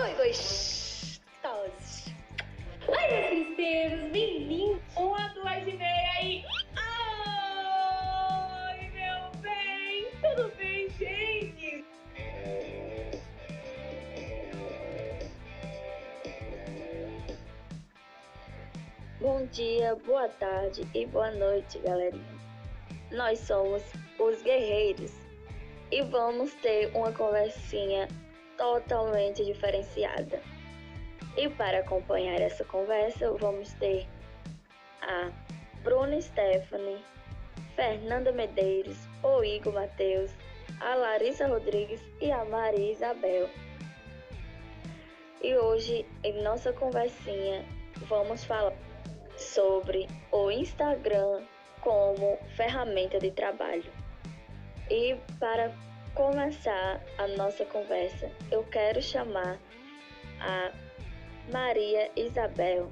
Oi, gostosos! Oi, meus princeiros, bem-vindos! Uma, duas e meia aí! Oi, meu bem! Tudo bem, gente? Bom dia, boa tarde e boa noite, galerinha. Nós somos os Guerreiros e vamos ter uma conversinha totalmente diferenciada. E para acompanhar essa conversa, vamos ter a Bruna Stephanie, Fernanda Medeiros, o Igor Matheus, a Larissa Rodrigues e a Maria Isabel. E hoje, em nossa conversinha, vamos falar sobre o Instagram como ferramenta de trabalho. E para começar a nossa conversa, eu quero chamar a Maria Isabel,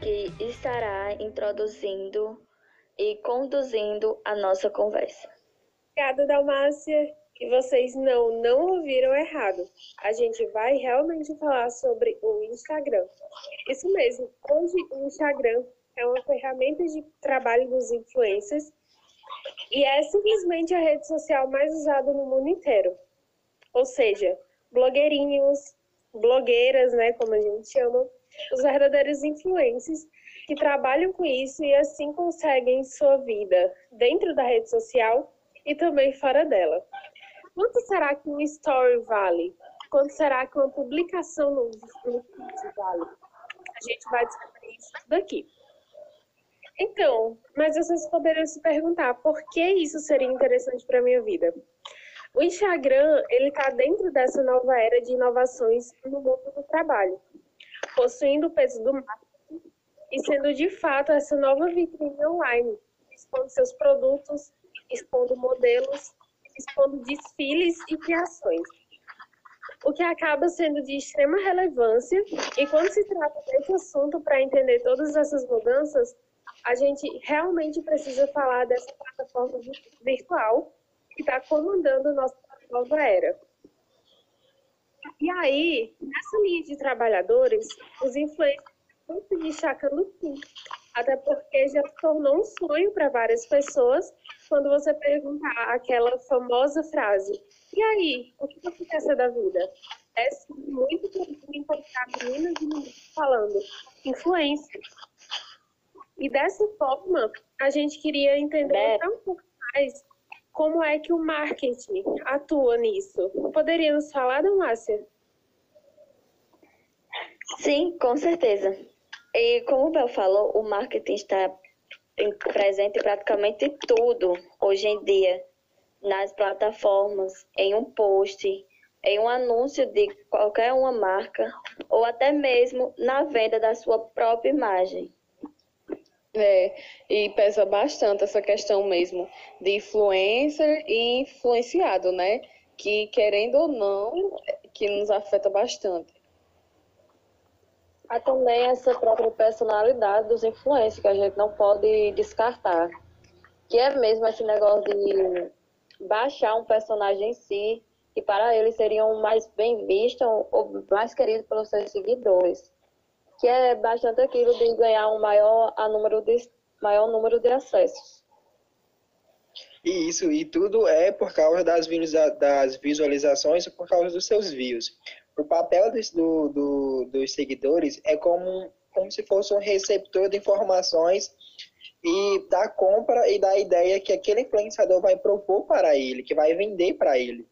que estará introduzindo e conduzindo a nossa conversa. Obrigada, Dalmácia. E vocês não, não ouviram errado. A gente vai realmente falar sobre o Instagram. Isso mesmo. Hoje o Instagram é uma ferramenta de trabalho dos influencers e é simplesmente a rede social mais usada no mundo inteiro. Ou seja, blogueirinhos, blogueiras, né, como a gente chama, os verdadeiros influencers que trabalham com isso e assim conseguem sua vida dentro da rede social e também fora dela. Quanto será que um story vale? Quanto será que uma publicação no, no vale? A gente vai descobrir isso daqui. Então, mas vocês poderiam se perguntar por que isso seria interessante para a minha vida? O Instagram, ele está dentro dessa nova era de inovações no mundo do trabalho, possuindo o peso do marketing e sendo de fato essa nova vitrine online, expondo seus produtos, expondo modelos, expondo desfiles e criações. O que acaba sendo de extrema relevância, e quando se trata desse assunto para entender todas essas mudanças, a gente realmente precisa falar dessa plataforma virtual que está comandando nossa nova era. E aí, nessa linha de trabalhadores, os influencers estão se destacando sim, até porque já se tornou um sonho para várias pessoas quando você perguntar aquela famosa frase: E aí, o que ser da vida? É muito comum encontrar meninas e meninos falando influência. E dessa forma, a gente queria entender um pouco mais como é que o marketing atua nisso. Poderia nos falar, Damácia? Sim, com certeza. E como o Bel falou, o marketing está presente em praticamente tudo hoje em dia, nas plataformas, em um post, em um anúncio de qualquer uma marca, ou até mesmo na venda da sua própria imagem. É, e pesa bastante essa questão mesmo de influencer e influenciado, né? Que querendo ou não, que nos afeta bastante. Há também essa própria personalidade dos influencers que a gente não pode descartar. Que é mesmo esse negócio de baixar um personagem em si, que para eles seriam mais bem vistos ou mais queridos pelos seus seguidores que é bastante aquilo de ganhar um maior, a número de, maior número de acessos. E isso, e tudo é por causa das, das visualizações, por causa dos seus views. O papel dos, do, do, dos seguidores é como, como se fosse um receptor de informações e da compra e da ideia que aquele influenciador vai propor para ele, que vai vender para ele.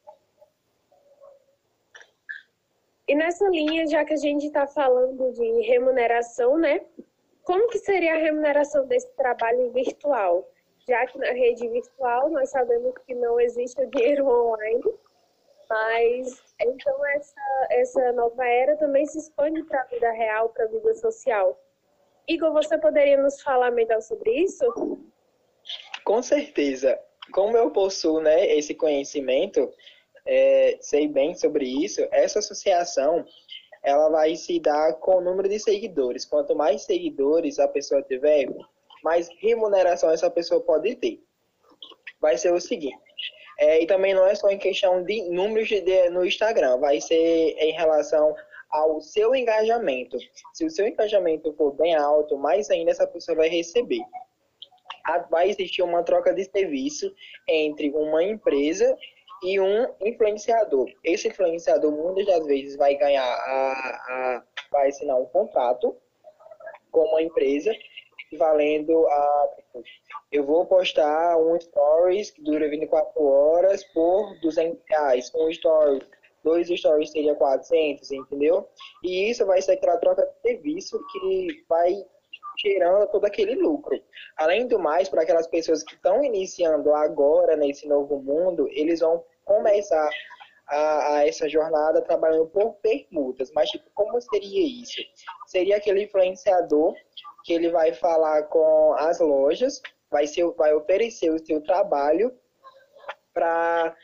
E nessa linha, já que a gente está falando de remuneração, né? Como que seria a remuneração desse trabalho virtual? Já que na rede virtual nós sabemos que não existe o dinheiro online, mas então essa, essa nova era também se expande para a vida real, para a vida social. Igor, você poderia nos falar melhor sobre isso? Com certeza. Como eu possuo né, esse conhecimento, é, sei bem sobre isso, essa associação ela vai se dar com o número de seguidores. Quanto mais seguidores a pessoa tiver, mais remuneração essa pessoa pode ter. Vai ser o seguinte: É, e também não é só em questão de números de, de, no Instagram, vai ser em relação ao seu engajamento. Se o seu engajamento for bem alto, mais ainda essa pessoa vai receber. Vai existir uma troca de serviço entre uma empresa e um influenciador. Esse influenciador muitas das vezes vai ganhar a, a vai assinar um contrato com uma empresa valendo a eu vou postar um stories que dura 24 horas por 200 reais. Um story, dois stories seria 400, entendeu? E isso vai ser aquela troca de serviço que vai gerando todo aquele lucro. Além do mais, para aquelas pessoas que estão iniciando agora nesse novo mundo, eles vão começar a, a, essa jornada trabalhando por permutas. Mas, tipo, como seria isso? Seria aquele influenciador que ele vai falar com as lojas, vai, ser, vai oferecer o seu trabalho para,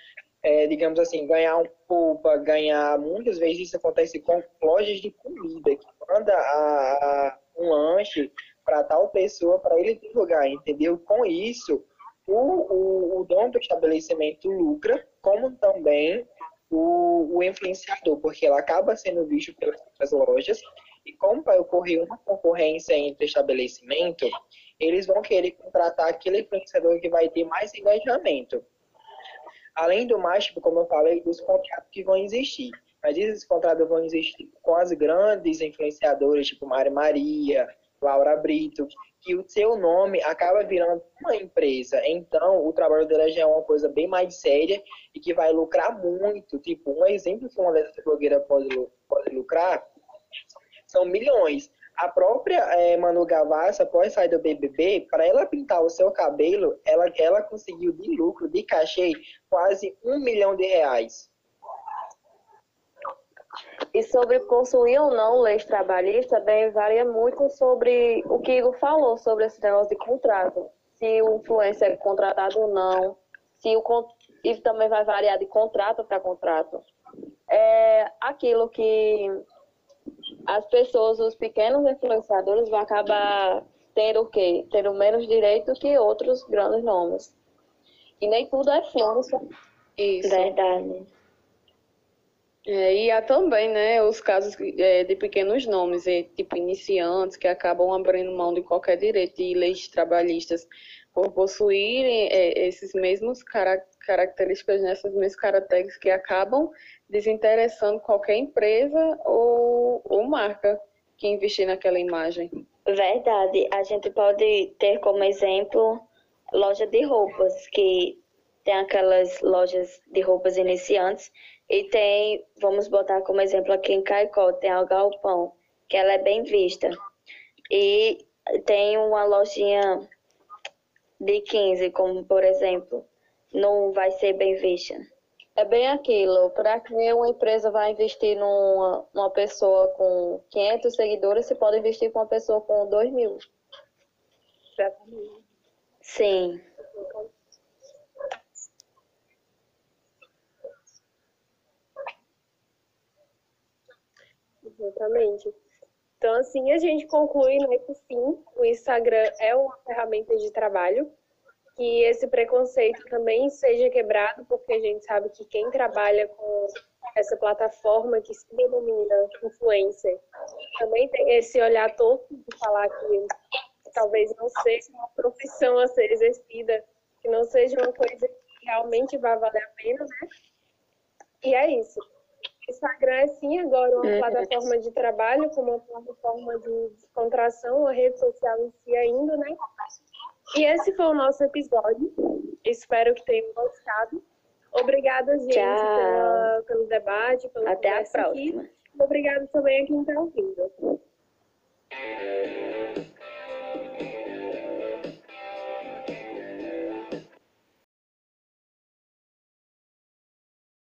é, digamos assim, ganhar um poupa, ganhar. Muitas vezes isso acontece com lojas de comida, que manda a, a um lanche para tal pessoa para ele divulgar, entendeu? Com isso, o, o, o dono do estabelecimento lucra, como também o, o influenciador, porque ela acaba sendo visto pelas outras lojas e como vai ocorrer uma concorrência entre estabelecimento, eles vão querer contratar aquele influenciador que vai ter mais engajamento. Além do mais, tipo, como eu falei, dos contratos que vão existir. Mas esses contratos vão existir com as grandes influenciadoras, tipo Mari Maria, Laura Brito, que o seu nome acaba virando uma empresa. Então, o trabalho dela já é uma coisa bem mais séria e que vai lucrar muito. Tipo, um exemplo que uma dessas blogueiras pode, pode lucrar são milhões. A própria é, Manu Gavassi, após sair do BBB, para ela pintar o seu cabelo, ela, ela conseguiu de lucro, de cachê, quase um milhão de reais. E sobre possuir ou não leis trabalhistas, também varia muito sobre o que Igor falou sobre esse negócio de contrato. Se o influencer é contratado ou não. Se o, e também vai variar de contrato para contrato. É aquilo que as pessoas, os pequenos influenciadores, vão acabar tendo o quê? Tendo menos direito que outros grandes nomes. E nem tudo é flores. Isso. Verdade. É, e há também, né, os casos é, de pequenos nomes, é, tipo iniciantes, que acabam abrindo mão de qualquer direito de leis trabalhistas por possuírem é, esses mesmos cara características, né, essas mesmas características que acabam desinteressando qualquer empresa ou, ou marca que investir naquela imagem. Verdade. A gente pode ter como exemplo loja de roupas, que tem aquelas lojas de roupas iniciantes e tem, vamos botar como exemplo aqui em Caicó, tem a Galpão, que ela é bem vista. E tem uma lojinha de 15, como por exemplo, não vai ser bem vista. É bem aquilo, para que uma empresa vai investir numa, numa pessoa com 500 seguidores, você pode investir com uma pessoa com 2 mil. Sim. Exatamente. Então, assim, a gente conclui né, que sim, o Instagram é uma ferramenta de trabalho, que esse preconceito também seja quebrado, porque a gente sabe que quem trabalha com essa plataforma que se denomina influencer também tem esse olhar todo de falar que talvez não seja uma profissão a ser exercida, que não seja uma coisa que realmente vai valer a pena, né? E é isso. Instagram é sim agora uma uhum. plataforma de trabalho, como uma plataforma de descontração, a rede social em si ainda, né? E esse foi o nosso episódio. Espero que tenham gostado. Obrigada, gente, pela, pelo debate, pelo Até a próxima. Aqui. Obrigada também a quem está ouvindo.